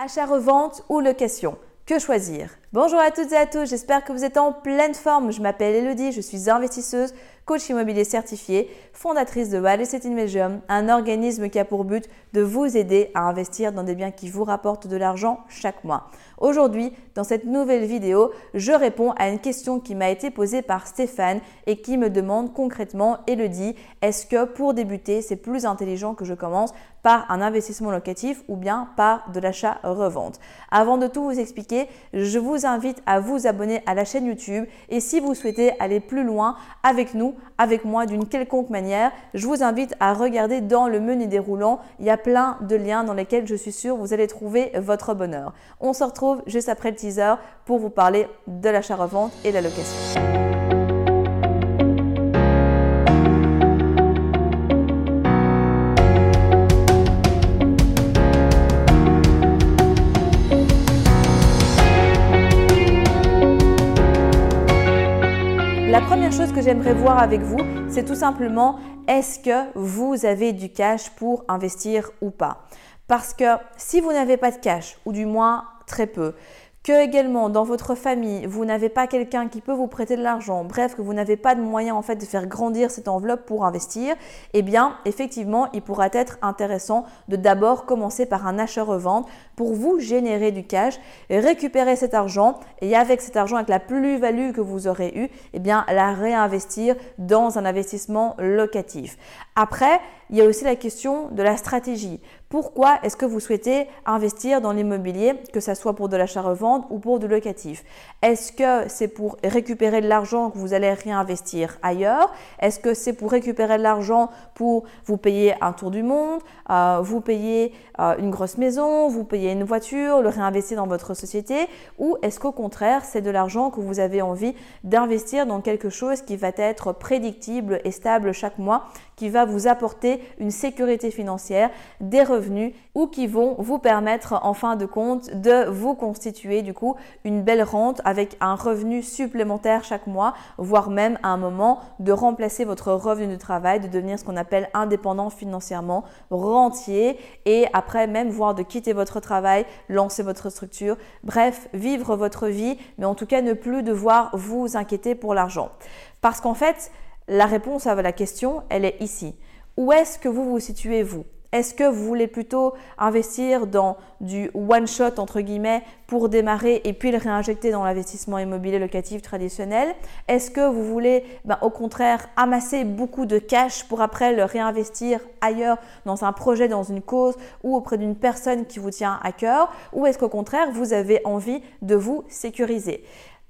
Achat-revente ou location Que choisir? Bonjour à toutes et à tous, j'espère que vous êtes en pleine forme. Je m'appelle Elodie, je suis investisseuse, coach immobilier certifié, fondatrice de Real Estate un organisme qui a pour but de vous aider à investir dans des biens qui vous rapportent de l'argent chaque mois. Aujourd'hui, dans cette nouvelle vidéo, je réponds à une question qui m'a été posée par Stéphane et qui me demande concrètement, Elodie, est-ce que pour débuter, c'est plus intelligent que je commence par un investissement locatif ou bien par de l'achat-revente? Avant de tout vous expliquer, je vous invite à vous abonner à la chaîne YouTube et si vous souhaitez aller plus loin avec nous, avec moi d'une quelconque manière, je vous invite à regarder dans le menu déroulant. Il y a plein de liens dans lesquels je suis sûre vous allez trouver votre bonheur. On se retrouve juste après le teaser pour vous parler de l'achat-revente et la location. Que j'aimerais voir avec vous, c'est tout simplement est-ce que vous avez du cash pour investir ou pas? Parce que si vous n'avez pas de cash, ou du moins très peu, que également dans votre famille, vous n'avez pas quelqu'un qui peut vous prêter de l'argent, bref, que vous n'avez pas de moyen en fait de faire grandir cette enveloppe pour investir, eh bien, effectivement, il pourra être intéressant de d'abord commencer par un achat-revente pour vous générer du cash, récupérer cet argent et avec cet argent, avec la plus-value que vous aurez eue, eh bien, la réinvestir dans un investissement locatif. Après, il y a aussi la question de la stratégie. Pourquoi est-ce que vous souhaitez investir dans l'immobilier, que ce soit pour de l'achat-revente ou pour du locatif? Est-ce que c'est pour récupérer de l'argent que vous allez réinvestir ailleurs? Est-ce que c'est pour récupérer de l'argent pour vous payer un tour du monde, euh, vous payer euh, une grosse maison, vous payer une voiture, le réinvestir dans votre société? Ou est-ce qu'au contraire, c'est de l'argent que vous avez envie d'investir dans quelque chose qui va être prédictible et stable chaque mois, qui va vous apporter une sécurité financière, des revenus ou qui vont vous permettre en fin de compte de vous constituer du coup une belle rente avec un revenu supplémentaire chaque mois, voire même à un moment de remplacer votre revenu de travail, de devenir ce qu'on appelle indépendant financièrement, rentier et après même voir de quitter votre travail, lancer votre structure, bref, vivre votre vie, mais en tout cas ne plus devoir vous inquiéter pour l'argent. Parce qu'en fait, la réponse à la question, elle est ici. Où est-ce que vous vous situez, vous? Est-ce que vous voulez plutôt investir dans du one-shot, entre guillemets, pour démarrer et puis le réinjecter dans l'investissement immobilier locatif traditionnel? Est-ce que vous voulez, ben, au contraire, amasser beaucoup de cash pour après le réinvestir ailleurs dans un projet, dans une cause ou auprès d'une personne qui vous tient à cœur? Ou est-ce qu'au contraire, vous avez envie de vous sécuriser?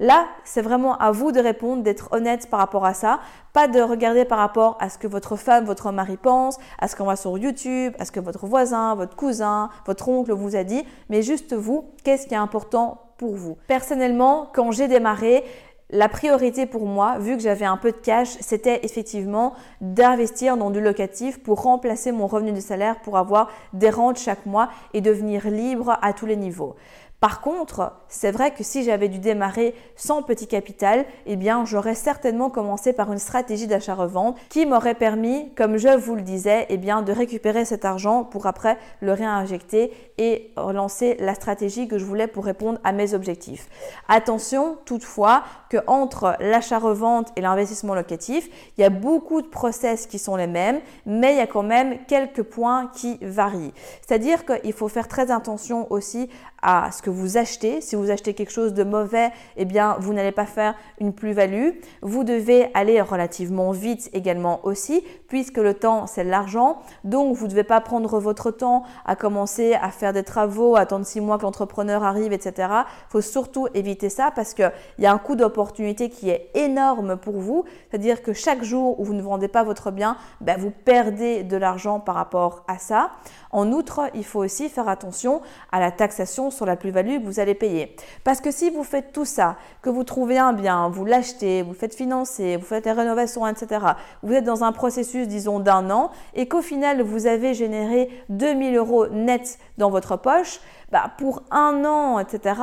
Là, c'est vraiment à vous de répondre, d'être honnête par rapport à ça, pas de regarder par rapport à ce que votre femme, votre mari pense, à ce qu'on voit sur YouTube, à ce que votre voisin, votre cousin, votre oncle vous a dit, mais juste vous, qu'est-ce qui est important pour vous? Personnellement, quand j'ai démarré, la priorité pour moi, vu que j'avais un peu de cash, c'était effectivement d'investir dans du locatif pour remplacer mon revenu de salaire pour avoir des rentes chaque mois et devenir libre à tous les niveaux. Par contre, c'est vrai que si j'avais dû démarrer sans petit capital, eh bien, j'aurais certainement commencé par une stratégie d'achat-revente qui m'aurait permis, comme je vous le disais, eh bien, de récupérer cet argent pour après le réinjecter et relancer la stratégie que je voulais pour répondre à mes objectifs. Attention toutefois que entre l'achat-revente et l'investissement locatif, il y a beaucoup de process qui sont les mêmes, mais il y a quand même quelques points qui varient. C'est-à-dire qu'il faut faire très attention aussi à ce que vous achetez. Si vous achetez quelque chose de mauvais, eh bien, vous n'allez pas faire une plus-value. Vous devez aller relativement vite également aussi, puisque le temps, c'est l'argent. Donc, vous ne devez pas prendre votre temps à commencer à faire des travaux, attendre six mois que l'entrepreneur arrive, etc. Il faut surtout éviter ça parce qu'il y a un coût d'opportunité qui est énorme pour vous. C'est-à-dire que chaque jour où vous ne vendez pas votre bien, ben, vous perdez de l'argent par rapport à ça. En outre, il faut aussi faire attention à la taxation sur la plus-value vous allez payer. Parce que si vous faites tout ça, que vous trouvez un bien, vous l'achetez, vous faites financer, vous faites des rénovations, etc., vous êtes dans un processus, disons, d'un an, et qu'au final, vous avez généré 2000 euros net dans votre poche, bah, pour un an, etc.,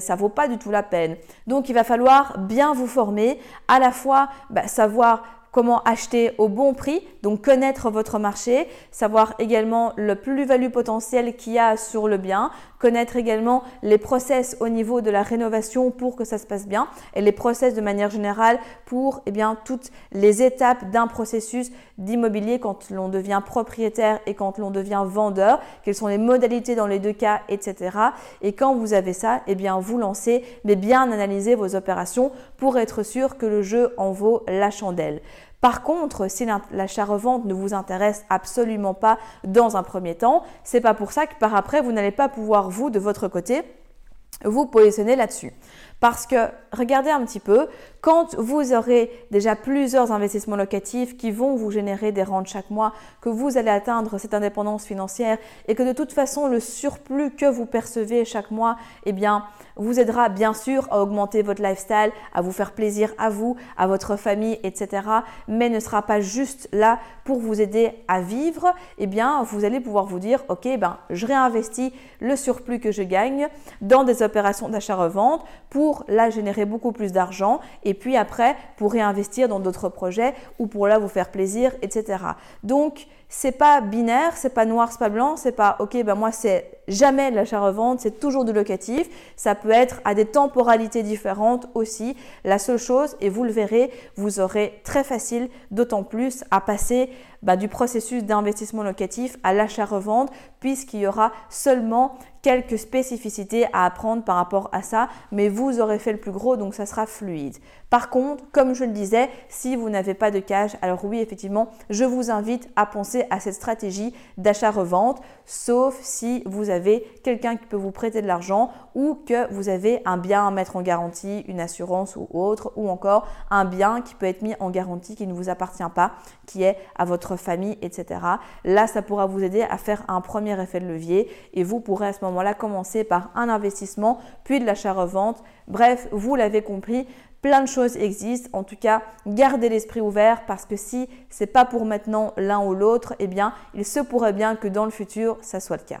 ça vaut pas du tout la peine. Donc, il va falloir bien vous former, à la fois bah, savoir comment acheter au bon prix, donc connaître votre marché, savoir également le plus-value potentiel qu'il y a sur le bien, connaître également les process au niveau de la rénovation pour que ça se passe bien et les process de manière générale pour eh bien, toutes les étapes d'un processus d'immobilier quand l'on devient propriétaire et quand l'on devient vendeur, quelles sont les modalités dans les deux cas, etc. Et quand vous avez ça, eh vous lancez, mais bien analyser vos opérations pour être sûr que le jeu en vaut la chandelle. Par contre, si l'achat-revente ne vous intéresse absolument pas dans un premier temps, c'est pas pour ça que par après, vous n'allez pas pouvoir, vous, de votre côté, vous positionner là-dessus. Parce que regardez un petit peu, quand vous aurez déjà plusieurs investissements locatifs qui vont vous générer des rentes chaque mois, que vous allez atteindre cette indépendance financière et que de toute façon le surplus que vous percevez chaque mois, eh bien, vous aidera bien sûr à augmenter votre lifestyle, à vous faire plaisir à vous, à votre famille, etc. Mais ne sera pas juste là pour vous aider à vivre, eh bien, vous allez pouvoir vous dire, ok, ben, je réinvestis le surplus que je gagne dans des opérations d'achat-revente pour pour là générer beaucoup plus d'argent et puis après pour réinvestir dans d'autres projets ou pour là vous faire plaisir, etc. Donc c'est pas binaire, c'est pas noir, c'est pas blanc, c'est pas ok, ben moi c'est jamais l'achat-revente, c'est toujours du locatif. Ça peut être à des temporalités différentes aussi. La seule chose, et vous le verrez, vous aurez très facile, d'autant plus, à passer bah, du processus d'investissement locatif à l'achat-revente, puisqu'il y aura seulement quelques spécificités à apprendre par rapport à ça, mais vous aurez fait le plus gros, donc ça sera fluide. Par contre, comme je le disais, si vous n'avez pas de cash, alors oui, effectivement, je vous invite à penser à cette stratégie d'achat-revente, sauf si vous avez quelqu'un qui peut vous prêter de l'argent ou que vous avez un bien à mettre en garantie, une assurance ou autre, ou encore un bien qui peut être mis en garantie qui ne vous appartient pas, qui est à votre famille, etc. Là, ça pourra vous aider à faire un premier effet de levier et vous pourrez à ce moment-là commencer par un investissement, puis de l'achat-revente. Bref, vous l'avez compris, Plein de choses existent. En tout cas, gardez l'esprit ouvert parce que si c'est pas pour maintenant l'un ou l'autre, eh bien, il se pourrait bien que dans le futur, ça soit le cas.